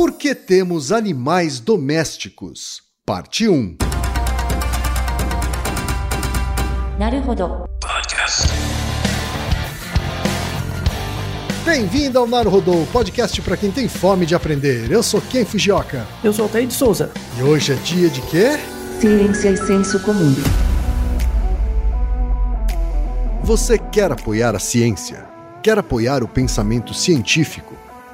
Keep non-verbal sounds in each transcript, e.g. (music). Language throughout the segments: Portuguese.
Por que temos animais domésticos? Parte 1. Naruhodo. Bem-vindo ao Naruhodô, podcast para quem tem fome de aprender. Eu sou Ken Fujioka. Eu sou o Altair de Souza. E hoje é dia de quê? Ciência e senso comum. Você quer apoiar a ciência? Quer apoiar o pensamento científico?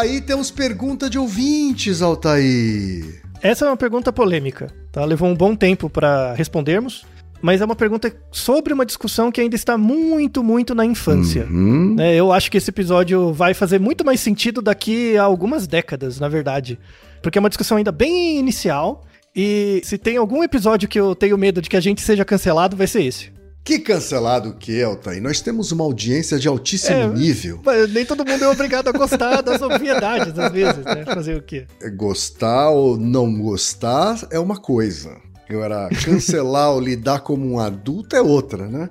Altair, temos pergunta de ouvintes, Altair. Essa é uma pergunta polêmica, tá? Levou um bom tempo para respondermos, mas é uma pergunta sobre uma discussão que ainda está muito, muito na infância. Uhum. né? Eu acho que esse episódio vai fazer muito mais sentido daqui a algumas décadas, na verdade. Porque é uma discussão ainda bem inicial. E se tem algum episódio que eu tenho medo de que a gente seja cancelado, vai ser esse. Que cancelado que é, Altair? Nós temos uma audiência de altíssimo É. nível. Mas nem todo mundo é obrigado a gostar das obviedades, às vezes, né? Fazer o quê? Gostar ou não gostar é uma coisa. Agora, cancelar ou lidar como um adulto é outra, né?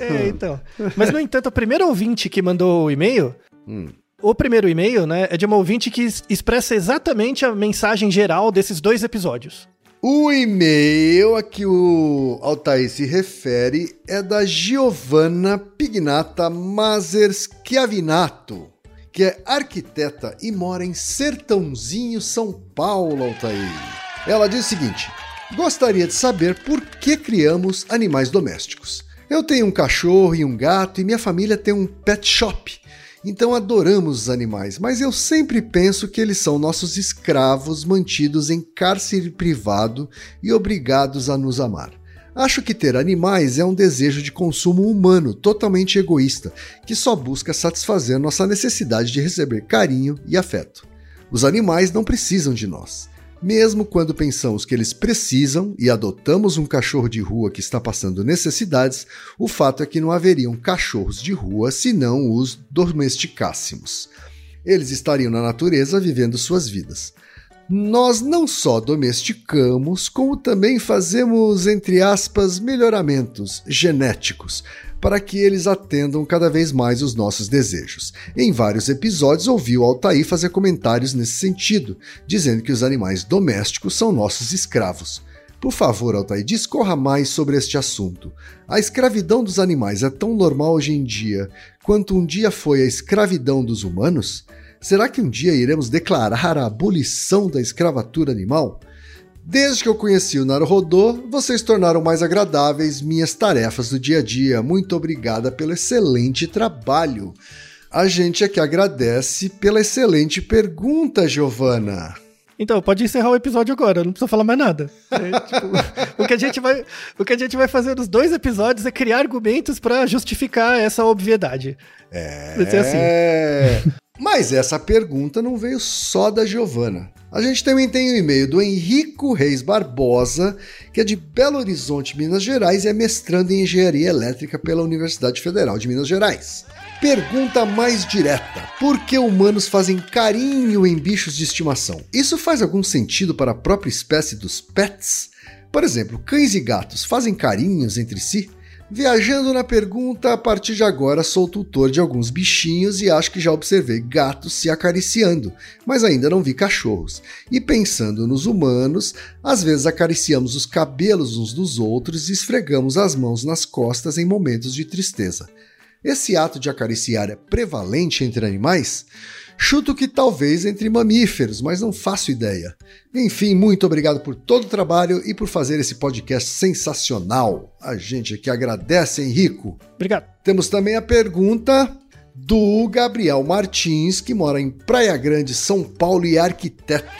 É, então. Mas, no entanto, a primeira ouvinte que mandou o e-mail, Hum. o primeiro e-mail, né, é de uma ouvinte que es- expressa exatamente a mensagem geral desses dois episódios. O e-mail a que o Altair se refere é da Giovanna Pignata Mazer Schiavinato, que é arquiteta e mora em Sertãozinho, São Paulo, Altair. Ela diz o seguinte: Gostaria de saber por que criamos animais domésticos. Eu tenho um cachorro e um gato e minha família tem um pet shop. Então adoramos os animais, mas eu sempre penso que eles são nossos escravos mantidos em cárcere privado e obrigados a nos amar. Acho que ter animais é um desejo de consumo humano totalmente egoísta, que só busca satisfazer nossa necessidade de receber carinho e afeto. Os animais não precisam de nós. Mesmo quando pensamos que eles precisam e adotamos um cachorro de rua que está passando necessidades, o fato é que não haveriam cachorros de rua se não os domesticássemos. Eles estariam na natureza vivendo suas vidas. Nós não só domesticamos, como também fazemos, entre aspas, melhoramentos genéticos para que eles atendam cada vez mais os nossos desejos. Em vários episódios ouvi o Altair fazer comentários nesse sentido, dizendo que os animais domésticos são nossos escravos. Por favor, Altair, discorra mais sobre este assunto. A escravidão dos animais é tão normal hoje em dia quanto um dia foi a escravidão dos humanos? Será que um dia iremos declarar a abolição da escravatura animal? Desde que eu conheci o Naruhodô, vocês tornaram mais agradáveis minhas tarefas do dia a dia. Muito obrigada pelo excelente trabalho. A gente é que agradece pela excelente pergunta, Giovana. Então, pode encerrar o episódio agora, não precisa falar mais nada. É, tipo, (laughs) o, que a gente vai, o que a gente vai fazer nos dois episódios é criar argumentos para justificar essa obviedade. É. Assim. (laughs) Mas essa pergunta não veio só da Giovana. A gente também tem o um e-mail do Henrico Reis Barbosa, que é de Belo Horizonte, Minas Gerais, e é mestrando em engenharia elétrica pela Universidade Federal de Minas Gerais. Pergunta mais direta: Por que humanos fazem carinho em bichos de estimação? Isso faz algum sentido para a própria espécie dos pets? Por exemplo, cães e gatos fazem carinhos entre si? Viajando na pergunta, a partir de agora sou tutor de alguns bichinhos e acho que já observei gatos se acariciando, mas ainda não vi cachorros. E pensando nos humanos, às vezes acariciamos os cabelos uns dos outros e esfregamos as mãos nas costas em momentos de tristeza. Esse ato de acariciar é prevalente entre animais? Chuto que talvez entre mamíferos, mas não faço ideia. Enfim, muito obrigado por todo o trabalho e por fazer esse podcast sensacional. A gente aqui agradece, Henrico. Obrigado. Temos também a pergunta do Gabriel Martins, que mora em Praia Grande, São Paulo e é arquiteto.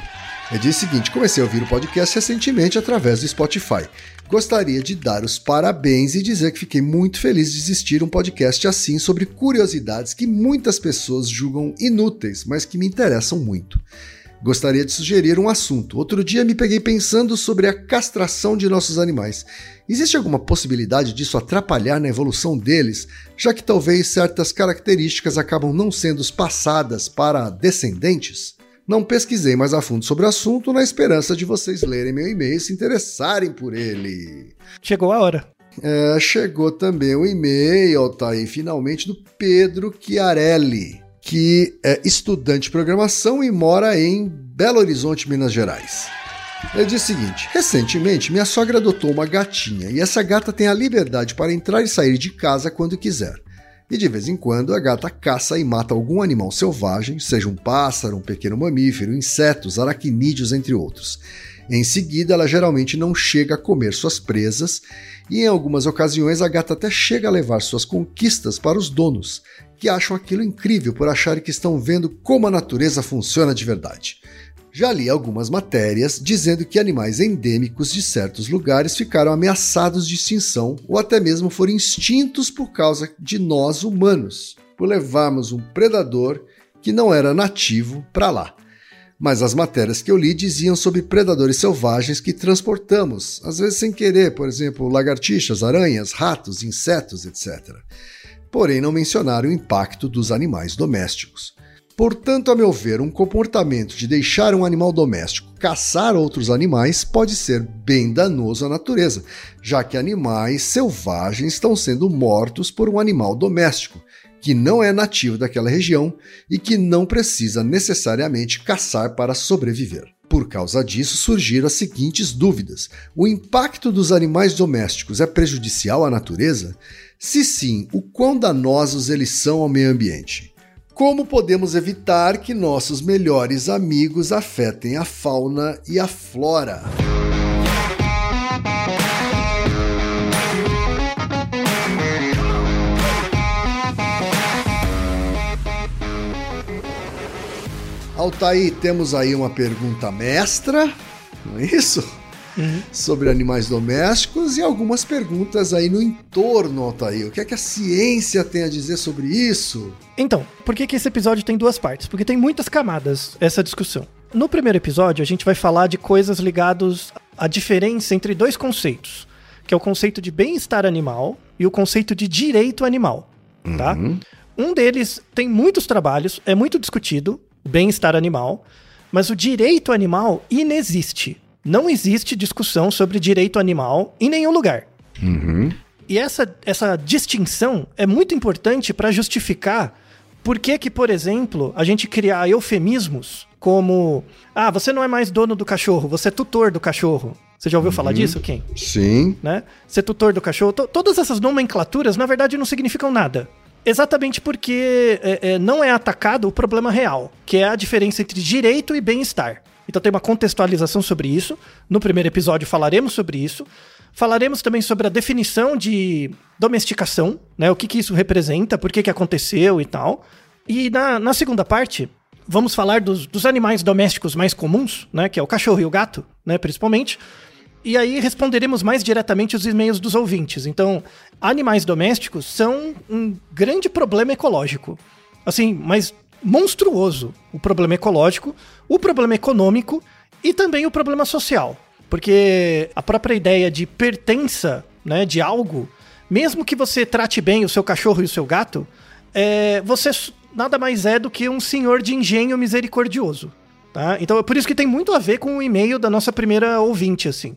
Ele diz o seguinte: comecei a ouvir o podcast recentemente através do Spotify. Gostaria de dar os parabéns e dizer que fiquei muito feliz de existir um podcast assim sobre curiosidades que muitas pessoas julgam inúteis, mas que me interessam muito. Gostaria de sugerir um assunto. Outro dia me peguei pensando sobre a castração de nossos animais. Existe alguma possibilidade disso atrapalhar na evolução deles, já que talvez certas características acabam não sendo passadas para descendentes? Não pesquisei mais a fundo sobre o assunto na esperança de vocês lerem meu e-mail e se interessarem por ele. Chegou a hora. É, chegou também o e-mail, tá aí, finalmente, do Pedro Chiarelli, que é estudante de programação e mora em Belo Horizonte, Minas Gerais. Ele diz o seguinte: recentemente minha sogra adotou uma gatinha e essa gata tem a liberdade para entrar e sair de casa quando quiser e de vez em quando a gata caça e mata algum animal selvagem, seja um pássaro, um pequeno mamífero, insetos, aracnídeos, entre outros. Em seguida, ela geralmente não chega a comer suas presas, e em algumas ocasiões a gata até chega a levar suas conquistas para os donos, que acham aquilo incrível por acharem que estão vendo como a natureza funciona de verdade. Já li algumas matérias dizendo que animais endêmicos de certos lugares ficaram ameaçados de extinção ou até mesmo foram extintos por causa de nós humanos, por levarmos um predador que não era nativo para lá. Mas as matérias que eu li diziam sobre predadores selvagens que transportamos, às vezes sem querer, por exemplo, lagartixas, aranhas, ratos, insetos, etc. Porém, não mencionaram o impacto dos animais domésticos. Portanto, a meu ver, um comportamento de deixar um animal doméstico caçar outros animais pode ser bem danoso à natureza, já que animais selvagens estão sendo mortos por um animal doméstico, que não é nativo daquela região e que não precisa necessariamente caçar para sobreviver. Por causa disso, surgiram as seguintes dúvidas: o impacto dos animais domésticos é prejudicial à natureza? Se sim, o quão danosos eles são ao meio ambiente? Como podemos evitar que nossos melhores amigos afetem a fauna e a flora? Altaí, temos aí uma pergunta mestra, não é isso? Uhum. Sobre animais domésticos e algumas perguntas aí no entorno, Altair. O que é que a ciência tem a dizer sobre isso? Então, por que, que esse episódio tem duas partes? Porque tem muitas camadas essa discussão. No primeiro episódio, a gente vai falar de coisas ligadas à diferença entre dois conceitos, que é o conceito de bem-estar animal e o conceito de direito animal, tá? Uhum. Um deles tem muitos trabalhos, é muito discutido, bem-estar animal, mas o direito animal inexiste. Não existe discussão sobre direito animal em nenhum lugar. Uhum. E essa, essa distinção é muito importante para justificar por que, que, por exemplo, a gente criar eufemismos como: ah, você não é mais dono do cachorro, você é tutor do cachorro. Você já ouviu uhum. falar disso, Ken? Sim. Né? Ser tutor do cachorro. todas essas nomenclaturas, na verdade, não significam nada. Exatamente porque é, é, não é atacado o problema real, que é a diferença entre direito e bem-estar. Então tem uma contextualização sobre isso. No primeiro episódio falaremos sobre isso. Falaremos também sobre a definição de domesticação, né? O que, que isso representa, por que, que aconteceu e tal. E na, na segunda parte, vamos falar dos, dos animais domésticos mais comuns, né? Que é o cachorro e o gato, né? Principalmente. E aí responderemos mais diretamente os e-mails dos ouvintes. Então, animais domésticos são um grande problema ecológico. Assim, mas monstruoso. O problema ecológico, o problema econômico e também o problema social. Porque a própria ideia de pertença, né, de algo, mesmo que você trate bem o seu cachorro e o seu gato, é, você nada mais é do que um senhor de engenho misericordioso. Tá? Então é por isso que tem muito a ver com o e-mail da nossa primeira ouvinte, assim.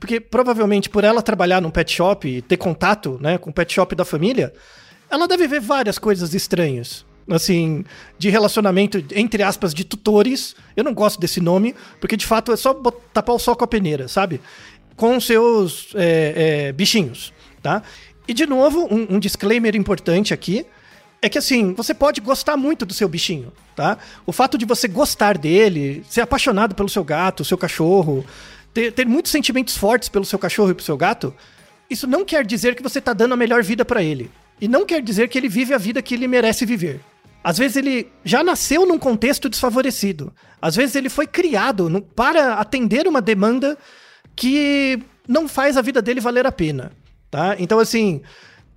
Porque provavelmente por ela trabalhar num pet shop e ter contato né, com o pet shop da família, ela deve ver várias coisas estranhas. Assim, de relacionamento, entre aspas, de tutores. Eu não gosto desse nome, porque de fato é só tapar o sol com a peneira, sabe? Com seus é, é, bichinhos, tá? E de novo, um, um disclaimer importante aqui é que assim, você pode gostar muito do seu bichinho, tá? O fato de você gostar dele, ser apaixonado pelo seu gato, seu cachorro, ter, ter muitos sentimentos fortes pelo seu cachorro e pelo seu gato, isso não quer dizer que você tá dando a melhor vida para ele. E não quer dizer que ele vive a vida que ele merece viver. Às vezes ele já nasceu num contexto desfavorecido. Às vezes ele foi criado no, para atender uma demanda que não faz a vida dele valer a pena, tá? Então assim,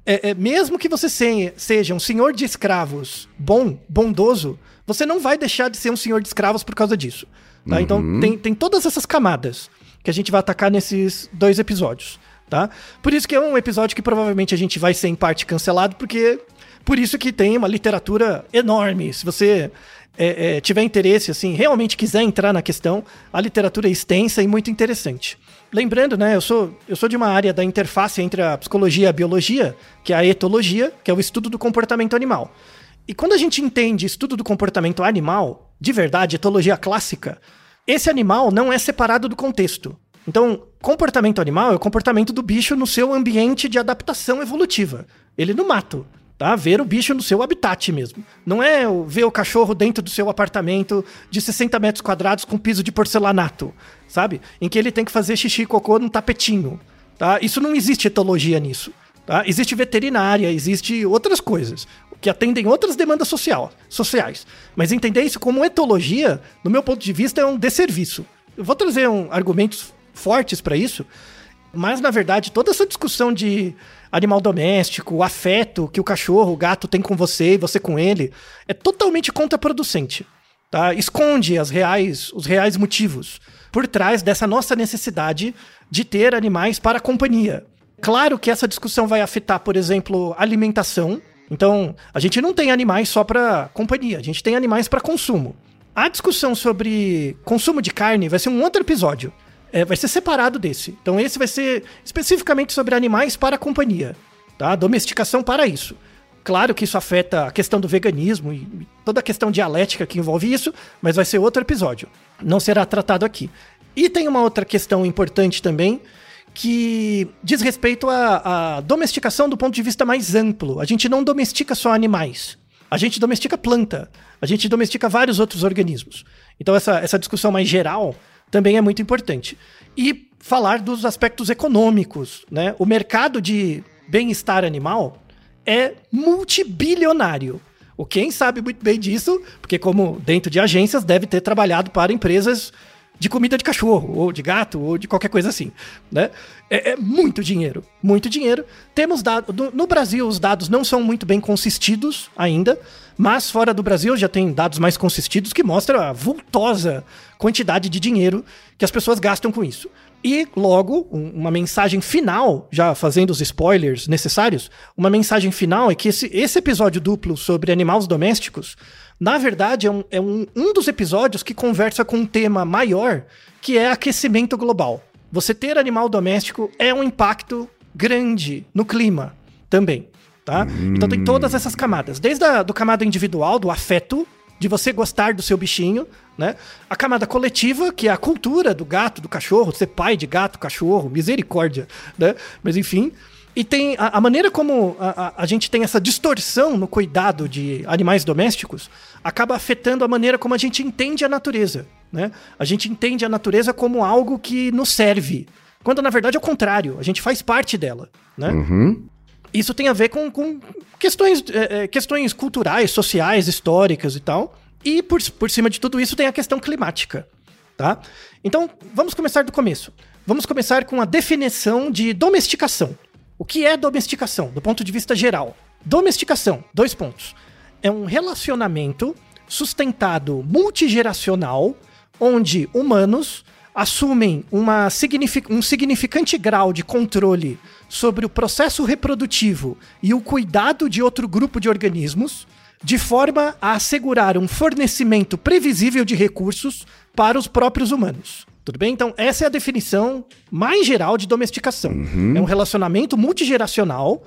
é, é, mesmo que você seja um senhor de escravos bom, bondoso, você não vai deixar de ser um senhor de escravos por causa disso. Tá? Então, uhum. Então tem, tem todas essas camadas que a gente vai atacar nesses dois episódios. Tá? Por isso que é um episódio que provavelmente a gente vai ser em parte cancelado, porque por isso que tem uma literatura enorme. Se você é, é, tiver interesse, assim, realmente quiser entrar na questão, a literatura é extensa e muito interessante. Lembrando, né, eu sou, eu sou de uma área da interface entre a psicologia e a biologia, que é a etologia, que é o estudo do comportamento animal. E quando a gente entende estudo do comportamento animal, de verdade, etologia clássica, esse animal não é separado do contexto. Então, comportamento animal é o comportamento do bicho no seu ambiente de adaptação evolutiva. Ele no mato tá? Ver o bicho no seu habitat mesmo. Não é ver o cachorro dentro do seu apartamento de 60 metros quadrados com piso de porcelanato, sabe? Em que ele tem que fazer xixi e cocô num tapetinho, tá? Isso não existe etologia nisso, tá? Existe veterinária, existe outras coisas que atendem outras demandas social, sociais. Mas entender isso como etologia, no meu ponto de vista, é um desserviço. Eu vou trazer um, argumentos fortes para isso, mas, na verdade, toda essa discussão de animal doméstico, o afeto que o cachorro, o gato tem com você e você com ele, é totalmente contraproducente. Tá? Esconde as reais, os reais motivos por trás dessa nossa necessidade de ter animais para companhia. Claro que essa discussão vai afetar, por exemplo, alimentação. Então, a gente não tem animais só para companhia, a gente tem animais para consumo. A discussão sobre consumo de carne vai ser um outro episódio é, vai ser separado desse. Então esse vai ser especificamente sobre animais para a companhia, tá? Domesticação para isso. Claro que isso afeta a questão do veganismo e toda a questão dialética que envolve isso, mas vai ser outro episódio. Não será tratado aqui. E tem uma outra questão importante também, que diz respeito à, à domesticação do ponto de vista mais amplo. A gente não domestica só animais. A gente domestica planta. A gente domestica vários outros organismos. Então, essa, essa discussão mais geral também é muito importante. E falar dos aspectos econômicos, né? O mercado de bem-estar animal é multibilionário. O quem sabe muito bem disso, porque como dentro de agências deve ter trabalhado para empresas de comida de cachorro, ou de gato, ou de qualquer coisa assim, né? É, é muito dinheiro, muito dinheiro. Temos dados, no Brasil os dados não são muito bem consistidos ainda, mas fora do Brasil já tem dados mais consistidos que mostram a vultosa quantidade de dinheiro que as pessoas gastam com isso. E logo, um, uma mensagem final, já fazendo os spoilers necessários, uma mensagem final é que esse, esse episódio duplo sobre animais domésticos na verdade, é, um, é um, um dos episódios que conversa com um tema maior, que é aquecimento global. Você ter animal doméstico é um impacto grande no clima também, tá? Hum. Então tem todas essas camadas, desde a do camada individual, do afeto, de você gostar do seu bichinho, né? A camada coletiva, que é a cultura do gato, do cachorro, ser pai de gato, cachorro, misericórdia, né? Mas enfim, e tem a, a maneira como a, a, a, gente tem essa distorção no cuidado de animais domésticos acaba afetando a maneira como a gente entende a natureza. Né? A gente entende a natureza como algo que nos serve. Quando na verdade é o contrário, a gente faz parte dela. Né? Uhum. Isso tem a ver com, com questões, é, é, questões culturais, sociais, históricas e tal. E por, por cima de tudo isso tem a questão climática, tá? Então, vamos começar do começo. Vamos começar com a definição de domesticação. O que é domesticação, do ponto de vista geral? Domesticação, dois pontos. É um relacionamento sustentado multigeracional, onde humanos assumem uma signific um significante grau de controle sobre o processo reprodutivo e o cuidado de outro grupo de organismos, de forma a assegurar um fornecimento previsível de recursos para os próprios humanos. Tudo bem? Então, essa é a definição mais geral de domesticação. Uhum. É um relacionamento multigeracional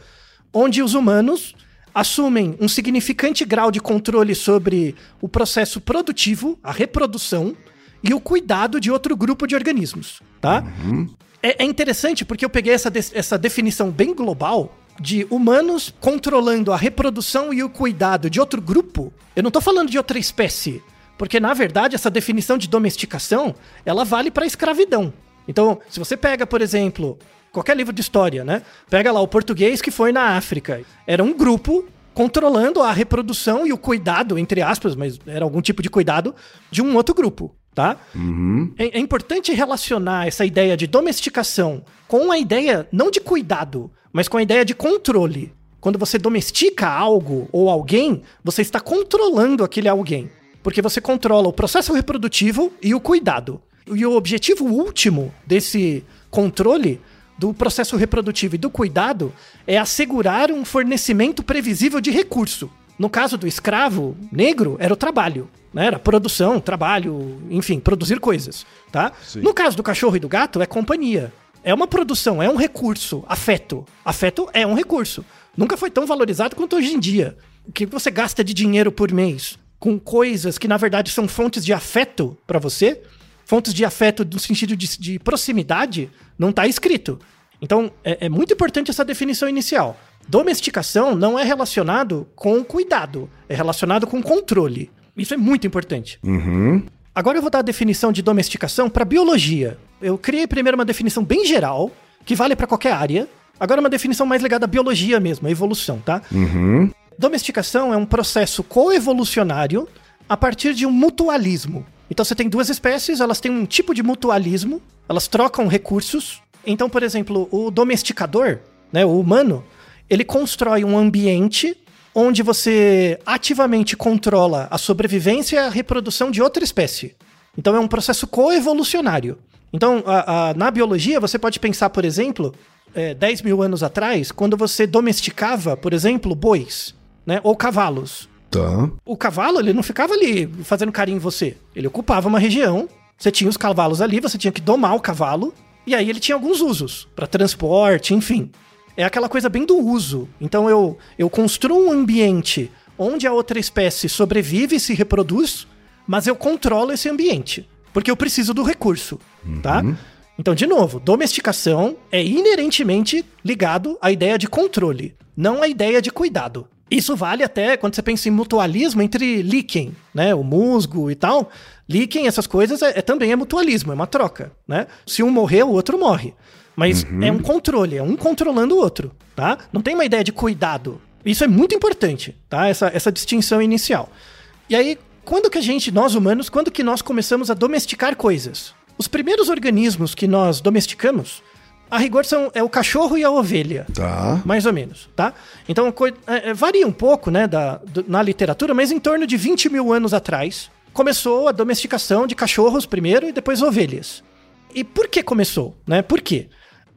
onde os humanos assumem um significante grau de controle sobre o processo produtivo, a reprodução e o cuidado de outro grupo de organismos, tá? Uhum. É, é, interessante porque eu peguei essa, de, essa definição bem global de humanos controlando a reprodução e o cuidado de outro grupo. Eu não tô falando de outra espécie, porque na verdade essa definição de domesticação, ela vale para escravidão. Então, se você pega, por exemplo, qualquer livro de história, né? Pega lá o português que foi na África. Era um grupo controlando a reprodução e o cuidado, entre aspas, mas era algum tipo de cuidado, de um outro grupo, tá? Uhum. É, é, importante relacionar essa ideia de domesticação com a ideia não de cuidado, mas com a ideia de controle. Quando você domestica algo ou alguém, você está controlando aquele alguém. Porque você controla o processo reprodutivo e o cuidado. E o objetivo último desse controle do processo reprodutivo e do cuidado é assegurar um fornecimento previsível de recurso. No caso do escravo negro, era o trabalho. Né? Era produção, trabalho, enfim, produzir coisas. Tá? No caso do cachorro e do gato, é companhia. É uma produção, é um recurso. Afeto. Afeto é um recurso. Nunca foi tão valorizado quanto hoje em dia. O que você gasta de dinheiro por mês com coisas que, na verdade, são fontes de afeto para você, fontes de afeto no sentido de, de proximidade, não está escrito. Então, é, é, muito importante essa definição inicial. Domesticação não é relacionado com cuidado, é relacionado com controle. Isso é muito importante. Uhum. Agora eu vou dar a definição de domesticação para biologia. Eu criei primeiro uma definição bem geral, que vale para qualquer área. Agora uma definição mais ligada à biologia mesmo, à evolução, tá? Uhum. Domesticação é um processo coevolucionário a partir de um mutualismo. Então você tem duas espécies, elas têm um tipo de mutualismo, elas trocam recursos. Então, por exemplo, o domesticador, né, o humano, ele constrói um ambiente onde você ativamente controla a sobrevivência e a reprodução de outra espécie. Então é um processo coevolucionário. Então, a, a, na biologia, você pode pensar, por exemplo, é, 10 mil anos atrás, quando você domesticava, por exemplo, bois, né, ou cavalos. Tá. O cavalo, ele não ficava ali fazendo carinho em você. Ele ocupava uma região, você tinha os cavalos ali, você tinha que domar o cavalo, e aí ele tinha alguns usos, para transporte, enfim. É aquela coisa bem do uso. Então eu, eu construo um ambiente onde a outra espécie sobrevive e se reproduz, mas eu controlo esse ambiente, porque eu preciso do recurso, tá? uhum. tá? Então, de novo, domesticação é inerentemente ligado à ideia de controle, não à ideia de cuidado. Isso vale até quando você pensa em mutualismo entre líquen, né? O musgo e tal. Líquen, essas coisas, é, é, também é mutualismo, é uma troca, né? Se um morrer, o outro morre. Mas uhum. é um controle, é um controlando o outro, tá? Não tem uma ideia de cuidado. Isso é muito importante, tá? Essa, essa distinção inicial. E aí, quando que a gente, nós humanos, quando que nós começamos a domesticar coisas? Os primeiros organismos que nós domesticamos a rigor são é o cachorro e a ovelha. Tá. Mais ou menos, tá? Então é, é, varia um pouco, né, da, do, na literatura, mas em torno de 20 mil anos atrás começou a domesticação de cachorros primeiro e depois ovelhas. E por que começou, né? Por quê?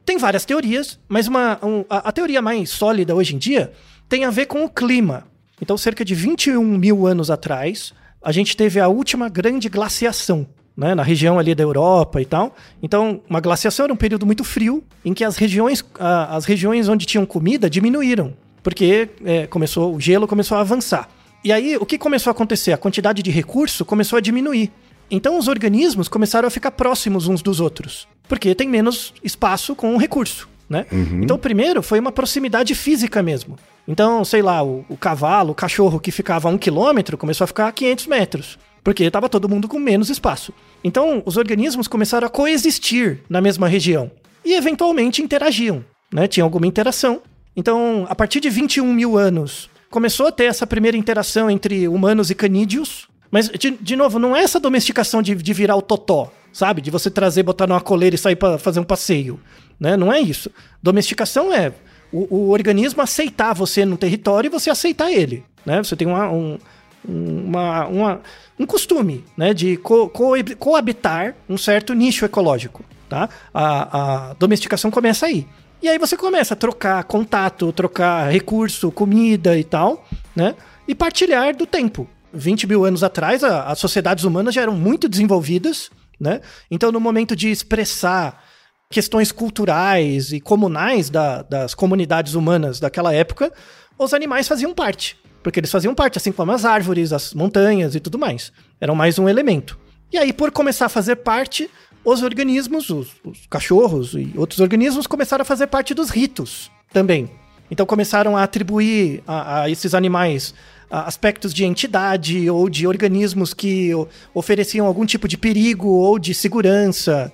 Tem várias teorias, mas uma, um, a, a teoria mais sólida hoje em dia tem a ver com o clima. Então, cerca de 21 mil anos atrás, a gente teve a última grande glaciação né, na região ali da Europa e tal. Então, uma glaciação era um período muito frio, em que as regiões, as regiões onde tinham comida diminuíram, porque é, começou o gelo começou a avançar. E aí, o que começou a acontecer? A quantidade de recurso começou a diminuir. Então, os organismos começaram a ficar próximos uns dos outros, porque tem menos espaço com o recurso. Né? Uhum. Então, primeiro foi uma proximidade física mesmo. Então, sei lá, o, o cavalo, o cachorro que ficava a um quilômetro começou a ficar a 500 metros porque estava todo mundo com menos espaço. Então, os organismos começaram a coexistir na mesma região e eventualmente interagiam, né? Tinha alguma interação Então, a partir de 21 mil anos, começou a ter essa primeira interação entre humanos e canídeos. Mas, de, de novo, não é essa domesticação de, de virar o totó, sabe? De você trazer, botar numa coleira e sair para fazer um passeio. Né? Não é isso. Domesticação é o, o, organismo aceitar você no território e você aceitar ele. Né? Você tem uma, um, uma, uma, um costume né? de co, co, coabitar um certo nicho ecológico. Tá? A, a domesticação começa aí. E aí você começa a trocar contato, trocar recurso, comida e tal, né? E partilhar do tempo. 20 mil anos atrás, a, as sociedades humanas já eram muito desenvolvidas, né? Então, no momento de expressar questões culturais e comunais da, das comunidades humanas daquela época, os animais faziam parte. Porque eles faziam parte, assim como as árvores, as montanhas e tudo mais. Eram mais um elemento. E aí, por começar a fazer parte, os organismos, os, os cachorros e outros organismos começaram a fazer parte dos ritos também. Então começaram a atribuir a, a esses animais aspectos de entidade ou de organismos que ofereciam algum tipo de perigo ou de segurança.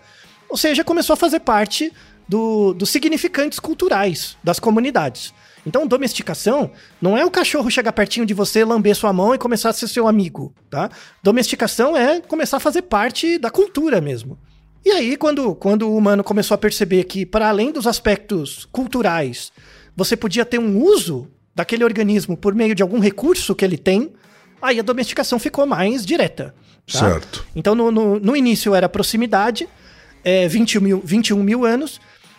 Ou seja, começou a fazer parte do, dos significantes culturais das comunidades. Então, domesticação não é o cachorro chegar pertinho de você, lamber sua mão e começar a ser seu amigo, tá? Domesticação é começar a fazer parte da cultura mesmo. E aí, quando, quando o humano começou a perceber que, para além dos aspectos culturais, você podia ter um uso daquele organismo por meio de algum recurso que ele tem, aí a domesticação ficou mais direta. Tá? Certo. Então, no, no, no, início era proximidade, é, 20 mil, 21 mil anos.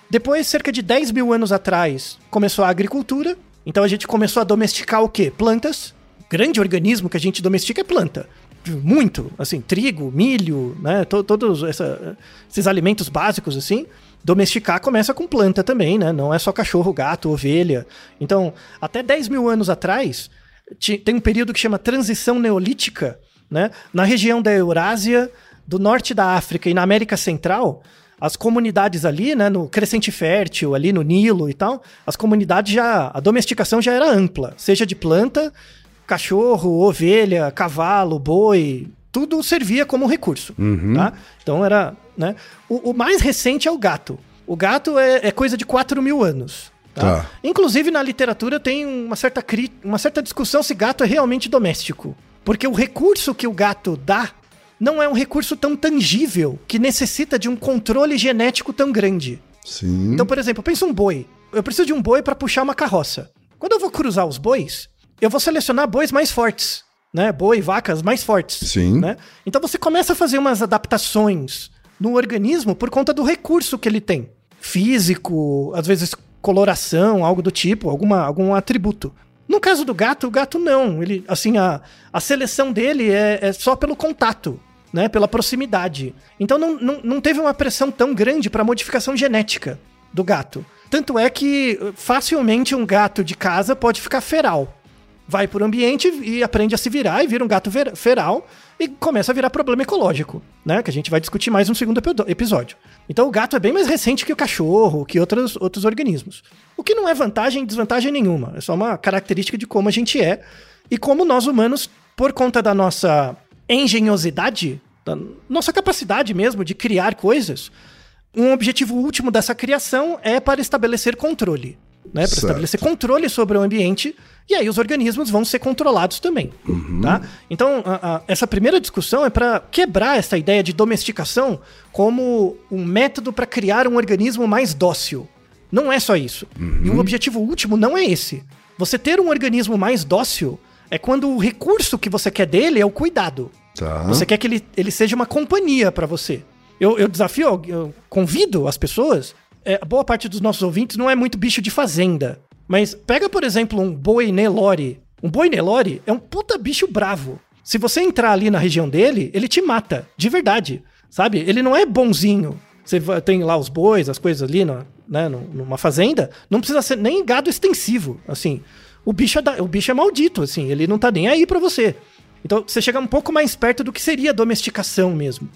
Depois, cerca de 10 mil anos atrás, começou a agricultura. Então a gente começou a domesticar o quê? Plantas. Grande organismo que a gente domestica é planta muito, assim, trigo, milho, né, to, todos essa, esses alimentos básicos, assim, domesticar começa com planta também, né, não é só cachorro, gato, ovelha. Então, até 10 mil anos atrás, tem um período que chama transição neolítica, né, na região da Eurásia, do norte da África e na América Central, as comunidades ali, né, no crescente fértil, ali no Nilo e tal, as comunidades já, a domesticação já era ampla, seja de planta, cachorro, ovelha, cavalo, boi, tudo servia como recurso. Uhum. Tá? Então era. Né? O, o, mais recente é o gato. O gato é, é coisa de 4 mil anos. Tá? Tá. Inclusive na literatura tem uma certa, uma certa discussão se gato é realmente doméstico. Porque o recurso que o gato dá não é um recurso tão tangível que necessita de um controle genético tão grande. Sim. Então, por exemplo, pensa um boi. Eu preciso de um boi para puxar uma carroça. Quando eu vou cruzar os bois, eu vou selecionar bois mais fortes, né? Boi, vacas mais fortes. Sim. Né? Então você começa a fazer umas adaptações no organismo por conta do recurso que ele tem. Físico, às vezes coloração, algo do tipo, alguma, algum atributo. No caso do gato, o gato não. Ele, assim, a, a seleção dele é, é só pelo contato, né? Pela proximidade. Então não, não, não teve uma pressão tão grande para modificação genética do gato. Tanto é que facilmente um gato de casa pode ficar feral vai por ambiente e aprende a se virar e vira um gato feral e começa a virar problema ecológico, né? Que a gente vai discutir mais no segundo episódio. Então o gato é bem mais recente que o cachorro, que outros, outros organismos. O que não é vantagem e desvantagem nenhuma. É só uma característica de como a gente é e como nós humanos, por conta da nossa engenhosidade, da nossa capacidade mesmo de criar coisas, um objetivo último dessa criação é para estabelecer controle né? Para estabelecer controle sobre o ambiente. E aí os organismos vão ser controlados também, uhum. tá? Então, a, a, essa primeira discussão é para quebrar essa ideia de domesticação como um método para criar um organismo mais dócil. Não é só isso. Uhum. E o objetivo último não é esse. Você ter um organismo mais dócil é quando o recurso que você quer dele é o cuidado. Tá. Você quer que ele, ele seja uma companhia para você. Eu, eu desafio, eu convido as pessoas é, boa parte dos nossos ouvintes não é muito bicho de fazenda. Mas pega, por exemplo, um boi Nelore. Um boi Nelore é um puta bicho bravo. Se você entrar ali na região dele, ele te mata, de verdade. Sabe? Ele não é bonzinho. Você tem lá os bois, as coisas ali, no, né, numa fazenda, não precisa ser nem gado extensivo, assim. O bicho, é o bicho é maldito, assim, ele não tá nem aí para você. Então você chega um pouco mais perto do que seria domesticação mesmo.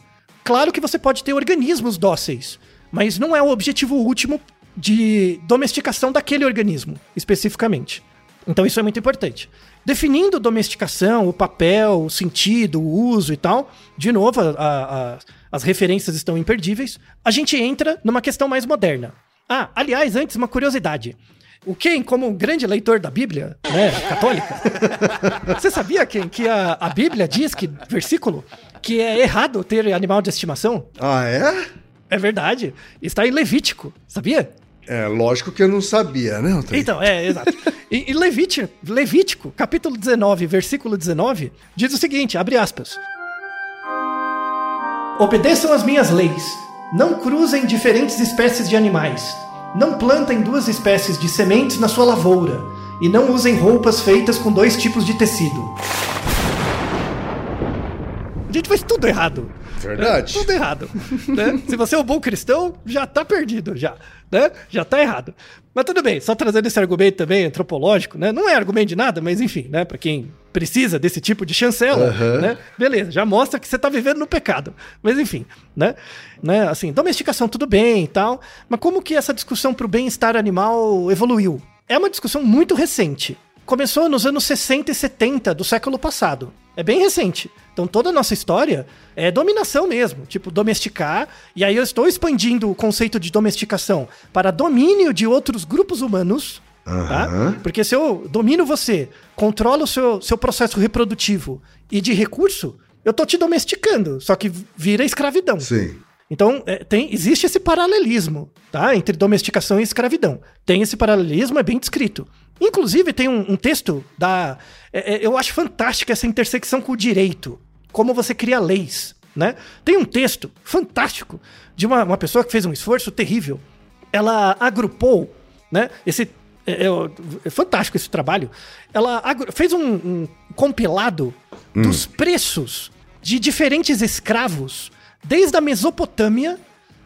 Claro que você pode ter organismos dóceis, mas não é o objetivo último de domesticação daquele organismo, especificamente. Então isso é muito importante. Definindo domesticação, o papel, o sentido, o uso e tal, de novo, a, a, as referências estão imperdíveis, a gente entra numa questão mais moderna. Ah, aliás, antes, uma curiosidade. o Ken, como um grande leitor da Bíblia, né, católica, (laughs) você sabia, Ken, que a, a Bíblia diz que, versículo, que é errado ter animal de estimação? Ah, é? É verdade. Está em Levítico, sabia? É, lógico que eu não sabia, né? Altair? Então, é, exato. E, e Levítico, Levítico, capítulo 19, versículo 19, diz o seguinte, abre aspas. Obedeçam as minhas leis. Não cruzem diferentes espécies de animais. Não plantem duas espécies de sementes na sua lavoura. E não usem roupas feitas com dois tipos de tecido. A gente faz tudo errado. Verdade. Tudo errado. né? Se você é um bom cristão, já tá perdido, já. Né? Já tá errado. Mas tudo bem, só trazendo esse argumento também antropológico, né? Não é argumento de nada, mas enfim, né? Pra quem precisa desse tipo de chancela, Aham. né? Beleza, já mostra que você tá vivendo no pecado. Mas enfim, né? né? Assim, domesticação tudo bem e tal. Mas como que essa discussão pro bem-estar animal evoluiu? É uma discussão muito recente. Começou nos anos 60 e 70 do século passado. É bem recente. Então toda a nossa história é dominação mesmo, tipo domesticar. E aí eu estou expandindo o conceito de domesticação para domínio de outros grupos humanos. Tá? Aham. Porque se eu domino você, controlo o seu, seu processo reprodutivo e de recurso, eu tô te domesticando, só que vira escravidão. Sim. Então, é, tem, existe esse paralelismo, tá? Entre domesticação e escravidão. Tem esse paralelismo, é bem descrito. Inclusive, tem um, um texto da. é, é, eu acho fantástica essa intersecção com o direito. Como você cria leis, né? Tem um texto fantástico de uma, uma pessoa que fez um esforço terrível. Ela agrupou, né? Esse. É, é- é fantástico esse trabalho. Ela fez um, um compilado dos preços de diferentes escravos desde a Mesopotâmia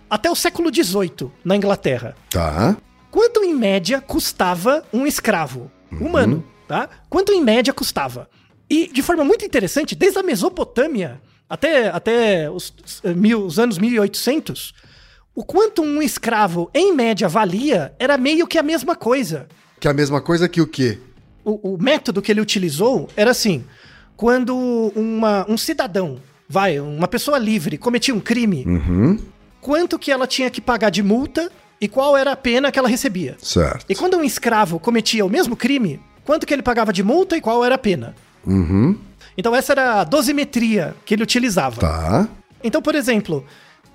até o século XVIII na Inglaterra. Tá. Quanto em média custava um escravo humano, tá? Quanto em média custava? E de forma muito interessante, desde a Mesopotâmia até, até os, eh, mil, os anos 1800, o quanto um escravo em média valia era meio que a mesma coisa. Que a mesma coisa que o quê? O, o método que ele utilizou era assim: quando uma, um cidadão, vai, uma pessoa livre, cometia um crime, Uhum. quanto que ela tinha que pagar de multa e qual era a pena que ela recebia. Certo. E quando um escravo cometia o mesmo crime, quanto que ele pagava de multa e qual era a pena. Uhum. Então essa era a dosimetria que ele utilizava. Tá. Então, por exemplo,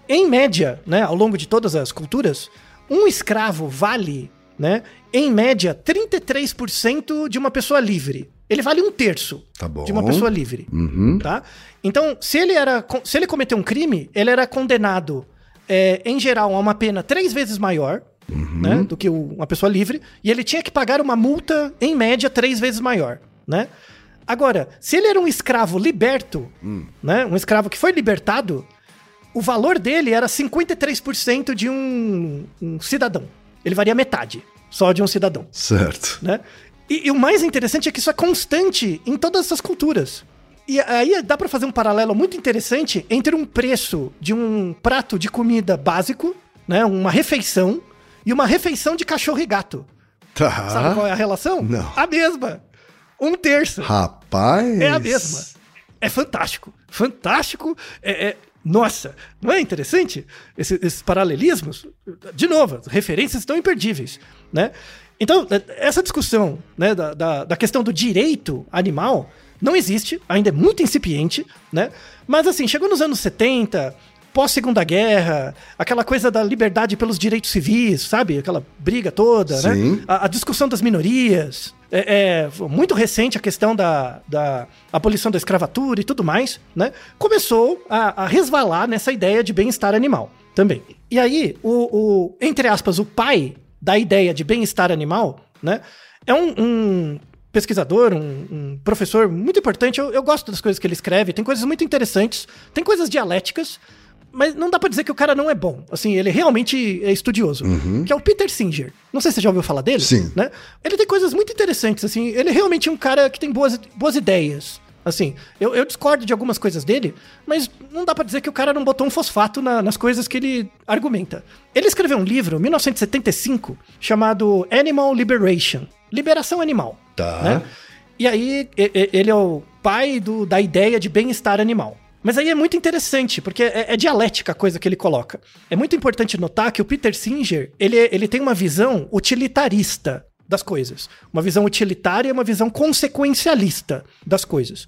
em média, né, ao longo de todas as culturas, um escravo vale, né, em média, 33% de uma pessoa livre. Ele vale um terço Tá de uma pessoa livre. Uhum. Tá? Então, se ele, era, se ele cometeu um crime, ele era condenado, é, em geral, a uma pena três vezes maior né, do que o- uma pessoa livre, e ele tinha que pagar uma multa, em média, três vezes maior. Né? Agora, se ele era um escravo liberto, né, um escravo que foi libertado, o valor dele era 53% de um, um cidadão. Ele varia metade, só de um cidadão Certo. né? E, e o mais interessante é que isso é constante em todas essas culturas. E aí dá pra fazer um paralelo muito interessante entre um preço de um prato de comida básico, né, uma refeição, e uma refeição de cachorro e gato. Tá. Sabe qual é a relação? Não. A mesma. Um terço. Rapaz. É a mesma. É fantástico. Fantástico. É, é- Nossa, não é interessante Esse- esses paralelismos? De novo, as referências estão imperdíveis, né? Então, é- essa discussão né, da, da, da questão do direito animal não existe, ainda é muito incipiente, né? Mas assim, chegou nos anos 70, pós-segunda guerra, aquela coisa da liberdade pelos direitos civis, sabe? Aquela briga toda, Sim. né? A, a discussão das minorias. É, é muito recente a questão da, da abolição da escravatura e tudo mais, né? Começou a, a resvalar nessa ideia de bem-estar animal também. E aí, o, o- entre aspas, o pai da ideia de bem-estar animal, né? É um, um pesquisador, um, um professor muito importante. Eu, eu gosto das coisas que ele escreve. Tem coisas muito interessantes, tem coisas dialéticas, mas não dá pra dizer que o cara não é bom. Assim, ele realmente é estudioso. Que é o Peter Singer. Não sei se você já ouviu falar dele. Sim. Né? Ele tem coisas muito interessantes, assim. Ele é realmente um cara que tem boas, boas ideias. Assim, eu, eu discordo de algumas coisas dele, mas não dá pra dizer que o cara não botou um fosfato na- nas coisas que ele argumenta. Ele escreveu um livro, em 1975, chamado Animal Liberation Liberação Animal. Tá. né? E aí, ele é o pai do- da ideia de bem-estar animal. Mas aí é muito interessante, porque é, é dialética a coisa que ele coloca. É muito importante notar que o Peter Singer, ele, ele tem uma visão utilitarista das coisas. Uma visão utilitária e uma visão consequencialista das coisas.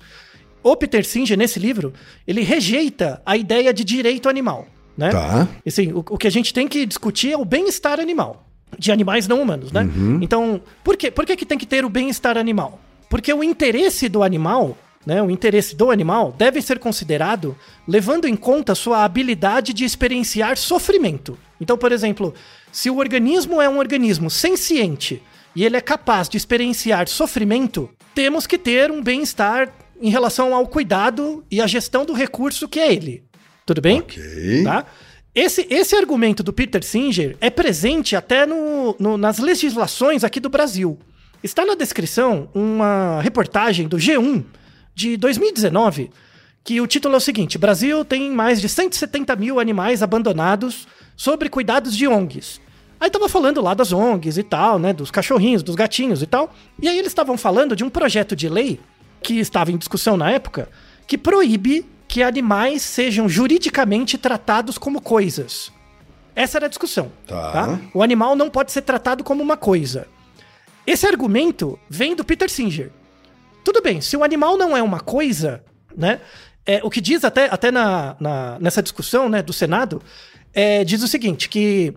O Peter Singer, nesse livro, ele rejeita a ideia de direito animal. Né? Tá. Assim, o, o que a gente tem que discutir é o bem-estar animal. De animais não humanos, né? Então, por, quê? por que, que tem que ter o bem-estar animal? Porque o interesse do animal, né? O interesse do animal deve ser considerado levando em conta sua habilidade de experienciar sofrimento. Então, por exemplo, se o organismo é um organismo senciente e ele é capaz de experienciar sofrimento, temos que ter um bem-estar em relação ao cuidado e à gestão do recurso que é ele. Tudo bem? Ok. Tá? Esse, esse argumento do Peter Singer é presente até no, no- nas legislações aqui do Brasil. Está na descrição uma reportagem do G1 de 2019, que o título é o seguinte: Brasil tem mais de 170 mil animais abandonados sobre cuidados de ONGs. Aí tava falando lá das ONGs e tal, né? Dos cachorrinhos, dos gatinhos e tal. E aí eles estavam falando de um projeto de lei que estava em discussão na época, que proíbe que animais sejam juridicamente tratados como coisas. Essa era a discussão. Tá. O animal não pode ser tratado como uma coisa. Esse argumento vem do Peter Singer. Tudo bem, se o animal não é uma coisa, né? É, o que diz até, até na, na- nessa discussão né, do Senado, é, diz o seguinte: que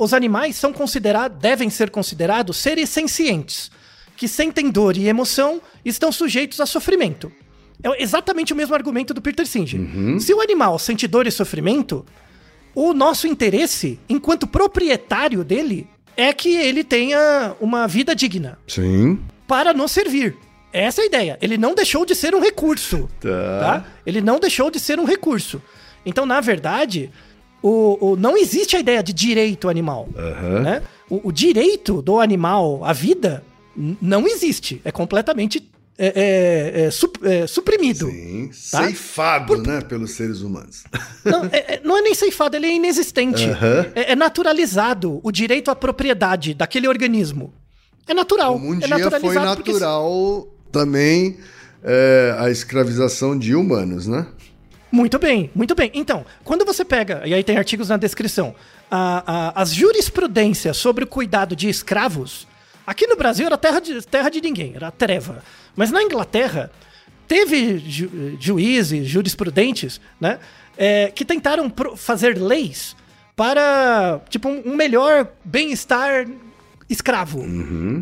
os animais são considerados, devem ser considerados seres sencientes, que sentem dor e emoção e estão sujeitos a sofrimento. É exatamente o mesmo argumento do Peter Singer. Se o animal sente dor e sofrimento, o nosso interesse, enquanto proprietário dele, é que ele tenha uma vida digna Sim. para nos servir. Essa é a ideia. Ele não deixou de ser um recurso. Tá. Ele não deixou de ser um recurso. Então, na verdade, o, o- não existe a ideia de direito animal. Aham. né? O, o direito do animal à vida não existe. É completamente é, é, é, sup- é, suprimido. Sim. Tá? Ceifado, né? Pelos seres humanos. Não é, é- não é nem ceifado, ele é inexistente. Aham. É, naturalizado o direito à propriedade daquele organismo. É natural. Como um dia foi porque- natural também é, a escravização de humanos, né? Muito bem, muito bem. Então, quando você pega, e aí tem artigos na descrição, a- a- as jurisprudências sobre o cuidado de escravos, aqui no Brasil era terra de, terra de ninguém, era treva. Mas na Inglaterra, teve ju- juízes, jurisprudentes, né, é, que tentaram pro- fazer leis para, tipo, um, um melhor bem-estar escravo,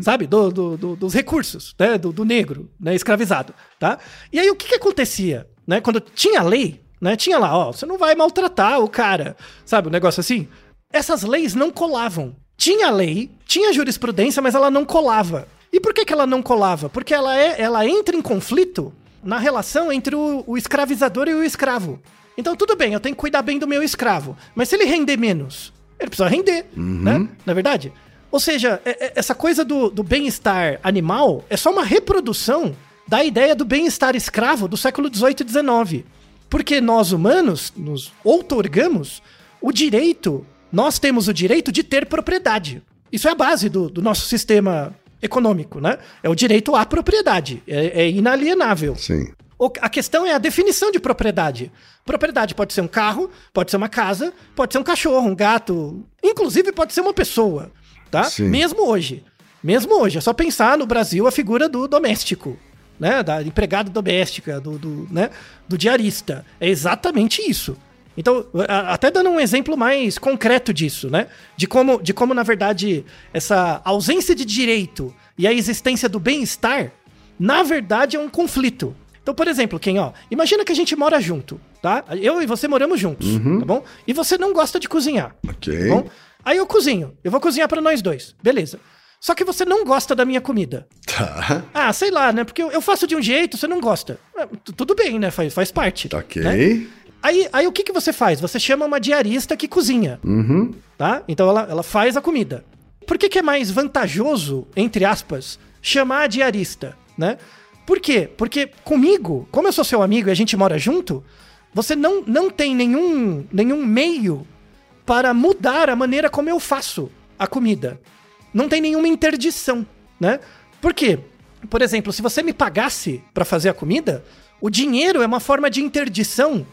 sabe? Do, do- do- dos recursos, né? Do, do negro, né? Escravizado, tá? E aí o que que acontecia, né? Quando tinha lei, né? Tinha lá, ó, você não vai maltratar o cara, sabe? Um negócio assim. Essas leis não colavam. Tinha lei, tinha jurisprudência, mas ela não colava. E por que que ela não colava? Porque ela, é, ela entra em conflito na relação entre o, o escravizador e o escravo. Então, tudo bem, eu tenho que cuidar bem do meu escravo. Mas se ele render menos, ele precisa render, né? Na verdade? Ou seja, é- é- essa coisa do, do bem-estar animal é só uma reprodução da ideia do bem-estar escravo do século XVIII e XIX. Porque nós humanos nos outorgamos o direito, nós temos o direito de ter propriedade. Isso é a base do, do nosso sistema econômico, né? É o direito à propriedade, é, é inalienável. Sim. O- A questão é a definição de propriedade. Propriedade pode ser um carro, pode ser uma casa, pode ser um cachorro, um gato, inclusive pode ser uma pessoa, tá? Sim. Mesmo hoje. Mesmo hoje, é só pensar no Brasil a figura do doméstico, né? Da empregada doméstica, do, do, né? do diarista. É exatamente isso. Então, até dando um exemplo mais concreto disso, né? De como, de como, na verdade, essa ausência de direito e a existência do bem-estar, na verdade, é um conflito. Então, por exemplo, quem, ó, imagina que a gente mora junto, tá? Eu e você moramos juntos, tá bom? E você não gosta de cozinhar. Ok. Tá bom? Aí eu cozinho. Eu vou cozinhar pra nós dois. Beleza. Só que você não gosta da minha comida. Tá. Ah, sei lá, né? Porque eu faço de um jeito, você não gosta. É, tu- tudo bem, né? Faz, faz parte. Ok. né? Aí, aí o que, que você faz? Você chama uma diarista que cozinha, Uhum. tá? Então ela, ela faz a comida. Por que, que é mais vantajoso, entre aspas, chamar a diarista, né? Por quê? Porque comigo, como eu sou seu amigo e a gente mora junto, você não, não tem nenhum, nenhum meio para mudar a maneira como eu faço a comida. Não tem nenhuma interdição, né? Por quê? Por exemplo, se você me pagasse para fazer a comida, o dinheiro é uma forma de interdição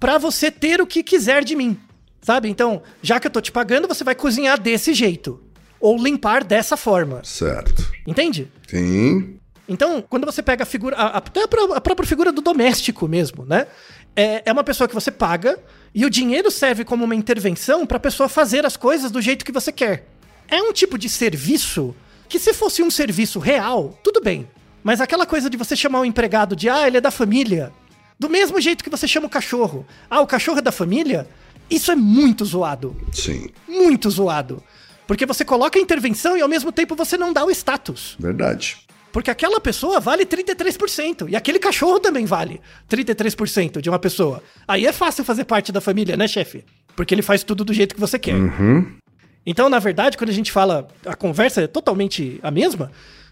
para você ter o que quiser de mim, sabe? Então, já que eu tô te pagando, você vai cozinhar desse jeito. ou limpar dessa forma. Certo. Entende? Sim. Então, quando você pega a figura, a- até a, a própria figura do doméstico mesmo, né? É, é uma pessoa que você paga e o dinheiro serve como uma intervenção para a pessoa fazer as coisas do jeito que você quer. É um tipo de serviço que, se fosse um serviço real, tudo bem. Mas aquela coisa de você chamar o empregado de, ah, ele é da família. Do mesmo jeito que você chama o cachorro. Ah, o cachorro é da família? Isso é muito zoado Sim. muito zoado. Porque você coloca a intervenção e ao mesmo tempo você não dá o status. Verdade. Porque aquela pessoa vale 33%. E aquele cachorro também vale 33% de uma pessoa. Aí é fácil fazer parte da família, né, chefe? Porque ele faz tudo do jeito que você quer. Então, na verdade, quando a gente fala, a conversa é totalmente a mesma.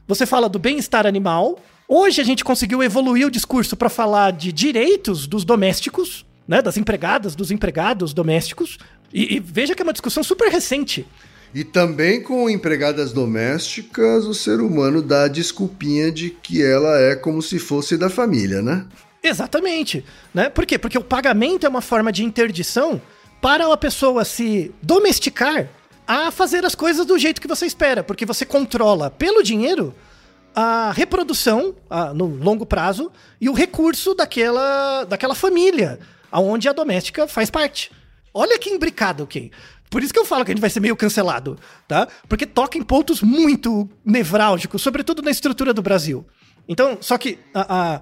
Você fala do bem-estar animal. Hoje a gente conseguiu evoluir o discurso para falar de direitos dos domésticos, né, das empregadas, dos empregados domésticos. E, e veja que é uma discussão super recente. E também com empregadas domésticas, o ser humano dá a desculpinha de que ela é como se fosse da família, né? Exatamente. Né? Por quê? Porque o pagamento é uma forma de interdição para a pessoa se domesticar a fazer as coisas do jeito que você espera. Porque você controla pelo dinheiro a reprodução a- no longo prazo e o recurso daquela, daquela família, aonde a doméstica faz parte. Olha que imbricado, ok? Por isso que eu falo que a gente vai ser meio cancelado, tá? Porque toca em pontos muito nevrálgicos, sobretudo na estrutura do Brasil. Então, só que a- a-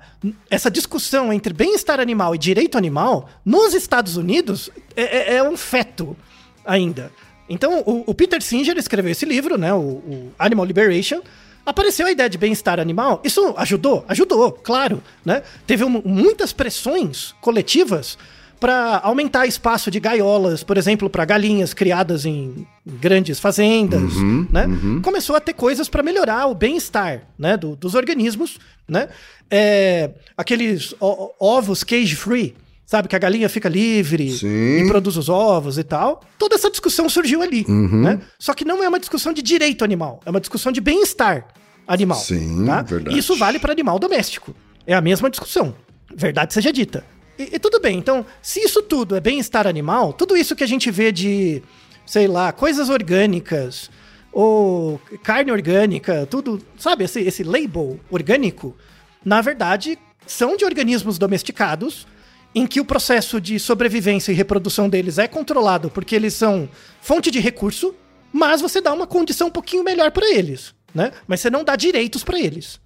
essa discussão entre bem-estar animal e direito animal, nos Estados Unidos, é, é- é um feto ainda. Então, o, o Peter Singer escreveu esse livro, né, o, o Animal Liberation. Apareceu a ideia de bem-estar animal. Isso ajudou? Ajudou, claro. Né? Teve um- muitas pressões coletivas para aumentar espaço de gaiolas, por exemplo, para galinhas criadas em grandes fazendas, né? Começou a ter coisas para melhorar o bem-estar, né, do- dos organismos, né? É, aqueles ovos cage-free, sabe, que a galinha fica livre Sim. e produz os ovos e tal. Toda essa discussão surgiu ali, né? Só que não é uma discussão de direito animal, é uma discussão de bem-estar animal. Sim, tá? verdade. Isso vale para animal doméstico. É a mesma discussão. Verdade seja dita. E, e tudo bem, então, se isso tudo é bem-estar animal, tudo isso que a gente vê de, sei lá, coisas orgânicas, ou carne orgânica, tudo, sabe, esse, esse label orgânico, na verdade, são de organismos domesticados, em que o processo de sobrevivência e reprodução deles é controlado porque eles são fonte de recurso, mas você dá uma condição um pouquinho melhor para eles, né? Mas você não dá direitos para eles.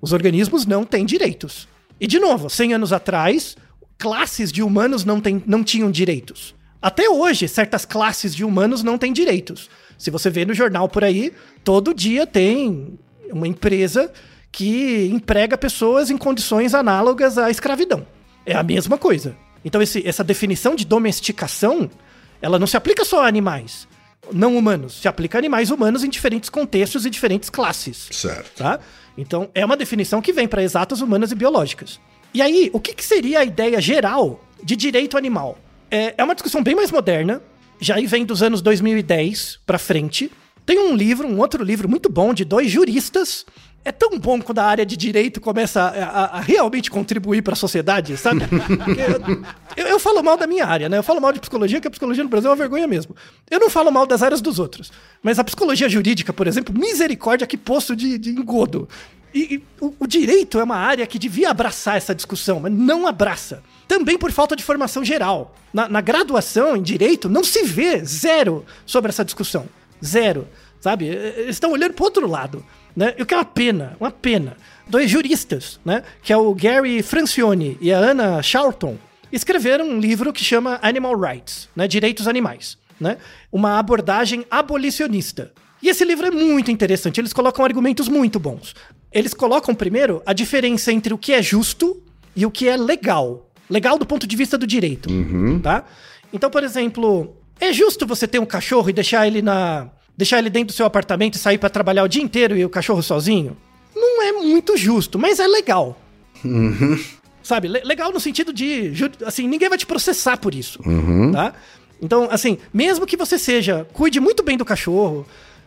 Os organismos não têm direitos. E, de novo, 100 anos atrás, classes de humanos não, tem, não tinham direitos. Até hoje, certas classes de humanos não têm direitos. Se você vê no jornal por aí, todo dia tem uma empresa que emprega pessoas em condições análogas à escravidão. É a mesma coisa. Então, esse- essa definição de domesticação, ela não se aplica só a animais não humanos, se aplica a animais humanos em diferentes contextos e diferentes classes Certo. tá? Então, é uma definição que vem para exatas humanas e biológicas. E aí, o que, que seria a ideia geral de direito animal? É, é uma discussão bem mais moderna, já vem dos anos 2010 para frente. Tem um livro, um outro livro muito bom de dois juristas. É tão bom quando a área de direito começa a, a- a realmente contribuir para a sociedade, sabe? (laughs) Eu, eu- eu falo mal da minha área, né? Eu falo mal de psicologia, que a psicologia no Brasil é uma vergonha mesmo. Eu não falo mal das áreas dos outros. Mas a psicologia jurídica, por exemplo, misericórdia, que poço de, de engodo. E, e o, o direito é uma área que devia abraçar essa discussão, mas não abraça. Também por falta de formação geral. Na, na graduação em direito, não se vê zero sobre essa discussão. Zero. Sabe? Eles estão olhando para outro lado. Né? E o que é uma pena, uma pena. Dois juristas, né? que é o Gary Francione e a Anna Charlton, escreveram um livro que chama Animal Rights, né? Direitos Animais. Né? Uma abordagem abolicionista. E esse livro é muito interessante, eles colocam argumentos muito bons. Eles colocam primeiro a diferença entre o que é justo e o que é legal. Legal do ponto de vista do direito, tá? Então, por exemplo, é justo você ter um cachorro e deixar ele na deixar ele dentro do seu apartamento e sair pra trabalhar o dia inteiro e o cachorro sozinho? Não é muito justo, mas é legal. Sabe, le- legal no sentido de, assim, ninguém vai te processar por isso, tá? Então, assim, mesmo que você seja, cuide muito bem do cachorro,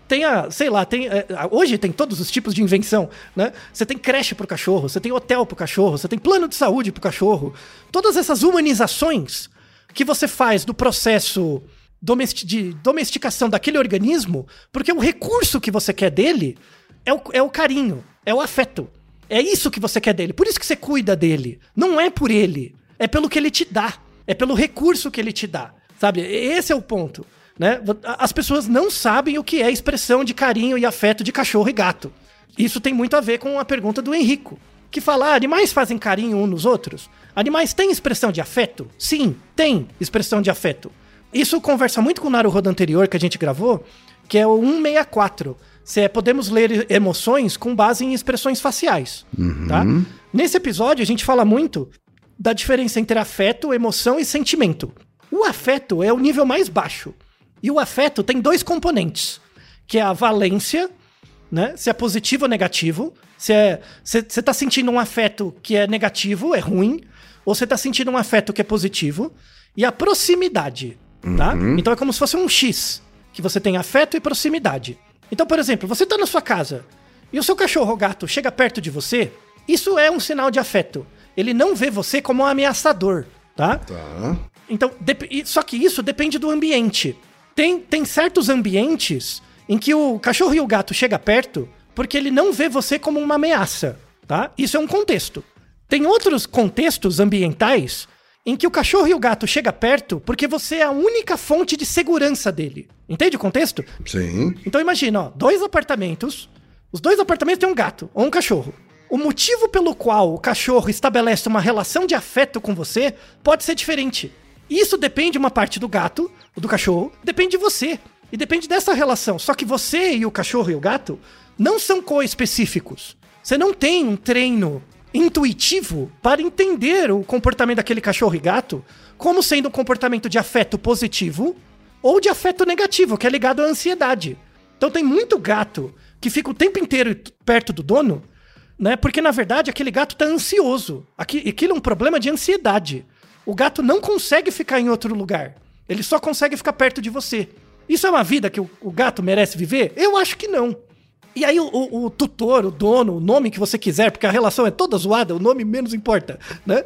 tenha, sei lá, tem, é, hoje tem todos os tipos de invenção, né? Você tem creche pro cachorro, você tem hotel pro cachorro, você tem plano de saúde pro cachorro. Todas essas humanizações que você faz do processo domesti- de domesticação daquele organismo, porque o recurso que você quer dele é o, é o carinho, é o afeto. É isso que você quer dele. Por isso que você cuida dele. Não é por ele. É pelo que ele te dá. É pelo recurso que ele te dá. Sabe? Esse é o ponto. Né? As pessoas não sabem o que é expressão de carinho e afeto de cachorro e gato. Isso tem muito a ver com a pergunta do Henrico, que fala: ah, animais fazem carinho uns nos outros? Animais têm expressão de afeto? Sim, tem expressão de afeto. Isso conversa muito com o Naruhodo anterior que a gente gravou, que é o 164. Se é, podemos ler emoções com base em expressões faciais. Tá? Nesse episódio, a gente fala muito da diferença entre afeto, emoção e sentimento. O afeto é o nível mais baixo. E o afeto tem dois componentes, que é a valência, né? Se é positivo ou negativo. Se é, você está sentindo um afeto que é negativo, é ruim, ou você está sentindo um afeto que é positivo. E a proximidade, tá? Então é como se fosse um X, que você tem afeto e proximidade. Então, por exemplo, você está na sua casa e o seu cachorro ou gato chega perto de você, isso é um sinal de afeto. Ele não vê você como um ameaçador, tá? Tá. Então, só que isso depende do ambiente. Tem, tem certos ambientes em que o cachorro e o gato chega perto porque ele não vê você como uma ameaça, tá? Isso é um contexto. Tem outros contextos ambientais em que o cachorro e o gato chega perto porque você é a única fonte de segurança dele. Entende o contexto? Sim. Então imagina, ó, dois apartamentos. Os dois apartamentos têm um gato ou um cachorro. O motivo pelo qual o cachorro estabelece uma relação de afeto com você pode ser diferente. Isso depende uma parte do gato, ou do cachorro, depende de você. E depende dessa relação. Só que você e o cachorro e o gato não são coespecíficos. Você não tem um treino intuitivo para entender o comportamento daquele cachorro e gato como sendo um comportamento de afeto positivo ou de afeto negativo, que é ligado à ansiedade. Então tem muito gato que fica o tempo inteiro perto do dono, né? Porque na verdade aquele gato tá ansioso. Aqui, aquilo é um problema de ansiedade. O gato não consegue ficar em outro lugar. Ele só consegue ficar perto de você. Isso é uma vida que o, o gato merece viver? Eu acho que não. E aí o, o- o tutor, o dono, o nome que você quiser, porque a relação é toda zoada, o nome menos importa, né?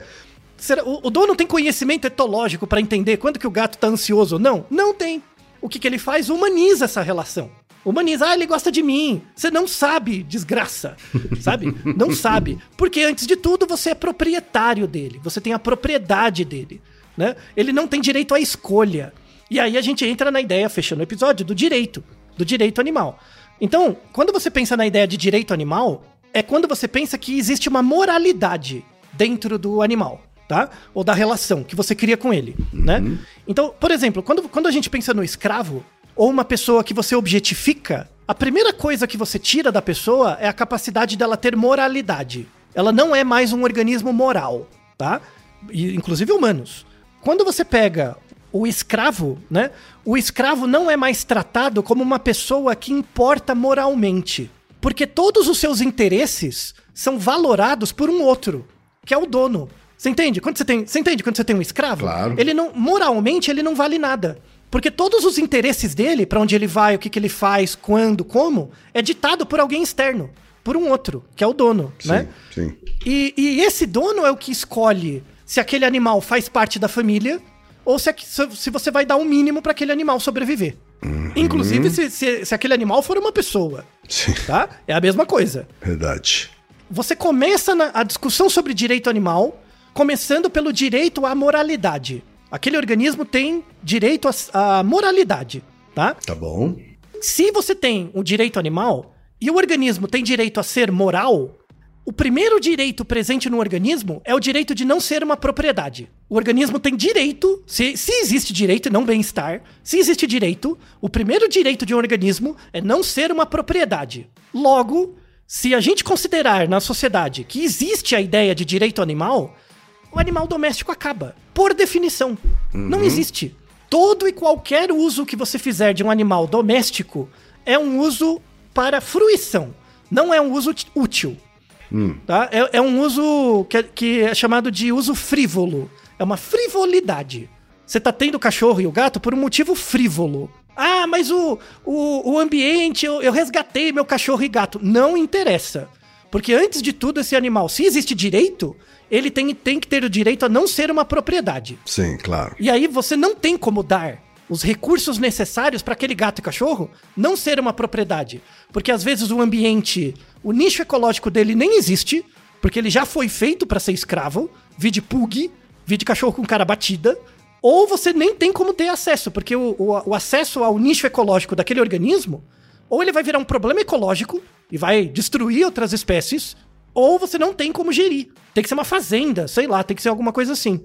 Será- o, o dono tem conhecimento etológico para entender quando que o gato tá ansioso ou não? Não tem. O que, que ele faz? Humaniza essa relação. Humaniza, ah, ele gosta de mim. Você não sabe, desgraça. (laughs) Sabe? Não sabe. Porque antes de tudo, você é proprietário dele. Você tem a propriedade dele. Né? Ele não tem direito à escolha. E aí a gente entra na ideia, fechando o episódio, do direito. Do direito animal. Então, quando você pensa na ideia de direito animal, é quando você pensa que existe uma moralidade dentro do animal, tá? Ou da relação que você cria com ele, né? Então, por exemplo, quando, quando a gente pensa no escravo, ou uma pessoa que você objetifica, a primeira coisa que você tira da pessoa é a capacidade dela ter moralidade. Ela não é mais um organismo moral, tá? E, inclusive humanos. Quando você pega o escravo, né? O escravo não é mais tratado como uma pessoa que importa moralmente. Porque todos os seus interesses são valorados por um outro, que é o dono. Você entende? Quando você tem, você entende quando você tem um escravo? Claro. Ele não, moralmente, ele não vale nada. Porque todos os interesses dele, pra onde ele vai, o que, que ele faz, quando, como, é ditado por alguém externo, por um outro, que é o dono, né? Sim. E, e esse dono é o que escolhe se aquele animal faz parte da família ou se, aqu- se- se você vai dar um mínimo para aquele animal sobreviver. Inclusive, se, se- se aquele animal for uma pessoa, Sim. tá? É a mesma coisa. Verdade. Você começa na- a discussão sobre direito animal começando pelo direito à moralidade. Aquele organismo tem direito à- moralidade, tá? Tá bom. Se você tem o direito animal e o organismo tem direito a ser moral, o primeiro direito presente no organismo é o direito de não ser uma propriedade. O organismo tem direito, se, se existe direito e não bem-estar, se existe direito, o primeiro direito de um organismo é não ser uma propriedade. Logo, se a gente considerar na sociedade que existe a ideia de direito animal, o animal doméstico acaba, por definição. Não existe. Todo e qualquer uso que você fizer de um animal doméstico é um uso para fruição, não é um uso t- útil. Tá? É, é um uso que é, que é chamado de uso frívolo. É uma frivolidade. Você tá tendo o cachorro e o gato por um motivo frívolo. Ah, mas o, o, o ambiente, eu, eu resgatei meu cachorro e gato. Não interessa. Porque antes de tudo, esse animal, se existe direito, ele tem, tem que ter o direito a não ser uma propriedade. Sim, claro. E aí você não tem como dar os recursos necessários para aquele gato e cachorro não ser uma propriedade. Porque às vezes o ambiente, o nicho ecológico dele nem existe, porque ele já foi feito para ser escravo, vide pug, vide cachorro com cara batida, ou você nem tem como ter acesso, porque o, o, o acesso ao nicho ecológico daquele organismo, ou ele vai virar um problema ecológico e vai destruir outras espécies, ou você não tem como gerir. Tem que ser uma fazenda, sei lá, tem que ser alguma coisa assim.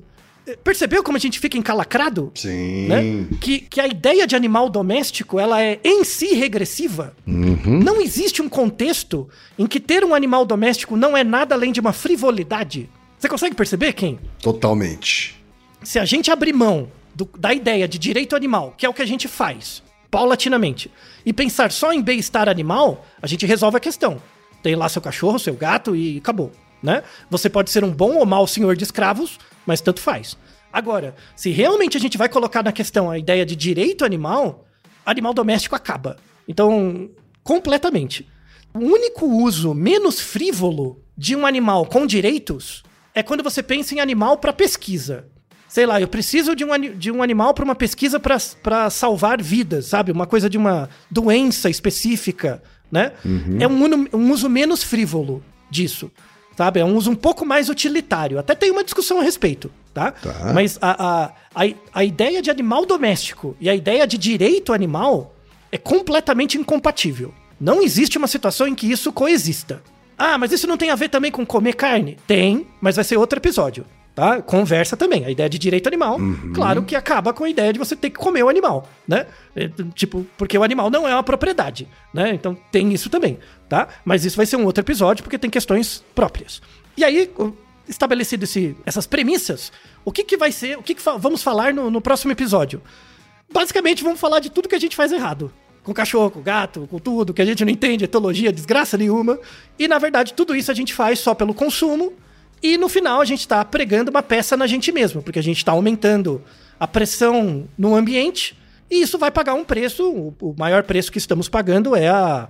Percebeu como a gente fica encalacrado? Sim. Né? Que, que a ideia de animal doméstico ela é em si regressiva. Uhum. Não existe um contexto em que ter um animal doméstico não é nada além de uma frivolidade. Você consegue perceber, quem? Totalmente. Se a gente abrir mão do- da ideia de direito animal, que é o que a gente faz, paulatinamente, e pensar só em bem-estar animal, a gente resolve a questão. Tem lá seu cachorro, seu gato e acabou. Né? Você pode ser um bom ou mau senhor de escravos, mas tanto faz. Agora, se realmente a gente vai colocar na questão a ideia de direito animal, animal doméstico acaba. Então, completamente. O único uso menos frívolo de um animal com direitos é quando você pensa em animal para pesquisa. Sei lá, eu preciso de um, de um animal para uma pesquisa para salvar vidas, sabe? Uma coisa de uma doença específica, né? É um, um uso menos frívolo disso, sabe? É um uso um pouco mais utilitário. Até tem uma discussão a respeito, tá? Tá. Mas a, a, a, a ideia de animal doméstico e a ideia de direito animal é completamente incompatível. Não existe uma situação em que isso coexista. Ah, mas isso não tem a ver também com comer carne? Tem, mas vai ser outro episódio. Tá? Conversa também. A ideia de direito animal, claro que acaba com a ideia de você ter que comer o animal, né? É, Tipo, porque o animal não é uma propriedade, né? Então tem isso também, tá? Mas isso vai ser um outro episódio porque tem questões próprias. E aí, estabelecido esse, essas premissas, o que, que vai ser, o que, que fa- vamos falar no, no próximo episódio? Basicamente, vamos falar de tudo que a gente faz errado. Com cachorro, com gato, com tudo, que a gente não entende, etologia, desgraça nenhuma. E, na verdade, tudo isso a gente faz só pelo consumo. E, no final, a gente tá pregando uma peça na gente mesmo, porque a gente tá aumentando a pressão no ambiente. E isso vai pagar um preço. O, maior preço que estamos pagando é a,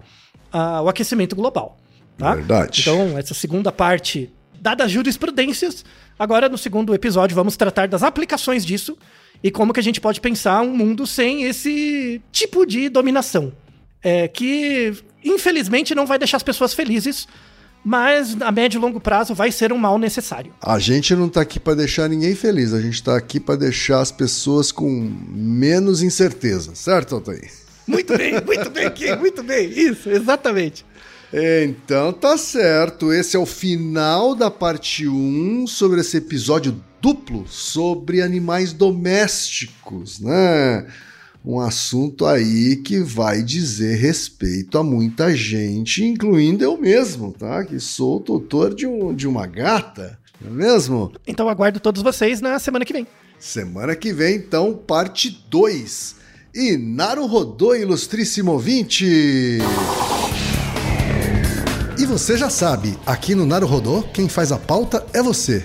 a- o aquecimento global. Tá? Verdade. Então, essa segunda parte, dadas as jurisprudências, agora no segundo episódio vamos tratar das aplicações disso e como que a gente pode pensar um mundo sem esse tipo de dominação. É, que, infelizmente, não vai deixar as pessoas felizes, mas a médio e longo prazo vai ser um mal necessário. A gente não tá aqui pra deixar ninguém feliz, a gente tá aqui pra deixar as pessoas com menos incerteza, certo, Altair? Muito bem, muito bem, Kim, muito bem. Isso, exatamente. Então tá certo, esse é o final da parte 1 sobre esse episódio duplo sobre animais domésticos, né? Um assunto aí que vai dizer respeito a muita gente, incluindo eu mesmo, tá? Que sou o tutor de, um, de uma gata, não é mesmo? Então aguardo todos vocês na semana que vem. Semana que vem, então, parte 2. E Naru Rodô, ilustríssimo ouvinte! E você já sabe, aqui no Naru Rodô, quem faz a pauta é você.